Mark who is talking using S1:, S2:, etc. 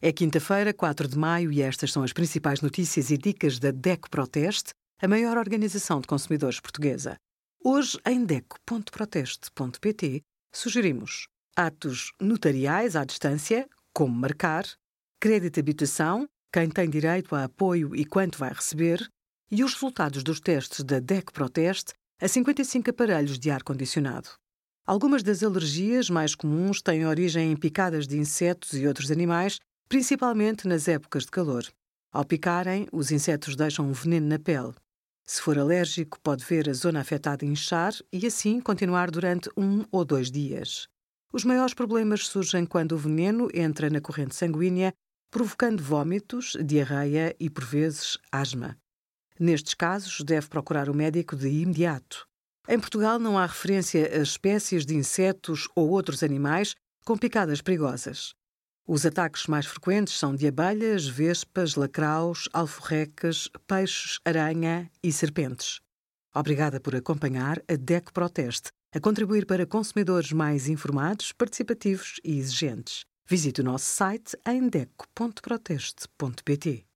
S1: É quinta-feira, 4 de maio, e estas são as principais notícias e dicas da DECO Proteste, a maior organização de consumidores portuguesa. Hoje, em DECO.proteste.pt, sugerimos atos notariais à distância, como marcar, crédito de habitação, quem tem direito a apoio e quanto vai receber, e os resultados dos testes da DECO Proteste a 55 aparelhos de ar-condicionado. Algumas das alergias mais comuns têm origem em picadas de insetos e outros animais principalmente nas épocas de calor. Ao picarem, os insetos deixam um veneno na pele. Se for alérgico, pode ver a zona afetada inchar e assim continuar durante um ou dois dias. Os maiores problemas surgem quando o veneno entra na corrente sanguínea, provocando vômitos, diarreia e, por vezes, asma. Nestes casos, deve procurar o médico de imediato. Em Portugal não há referência a espécies de insetos ou outros animais com picadas perigosas. Os ataques mais frequentes são de abelhas, vespas, lacraus, alforrecas, peixes, aranha e serpentes. Obrigada por acompanhar a DEC Proteste, a contribuir para consumidores mais informados, participativos e exigentes. Visite o nosso site em deco.proteste.pt.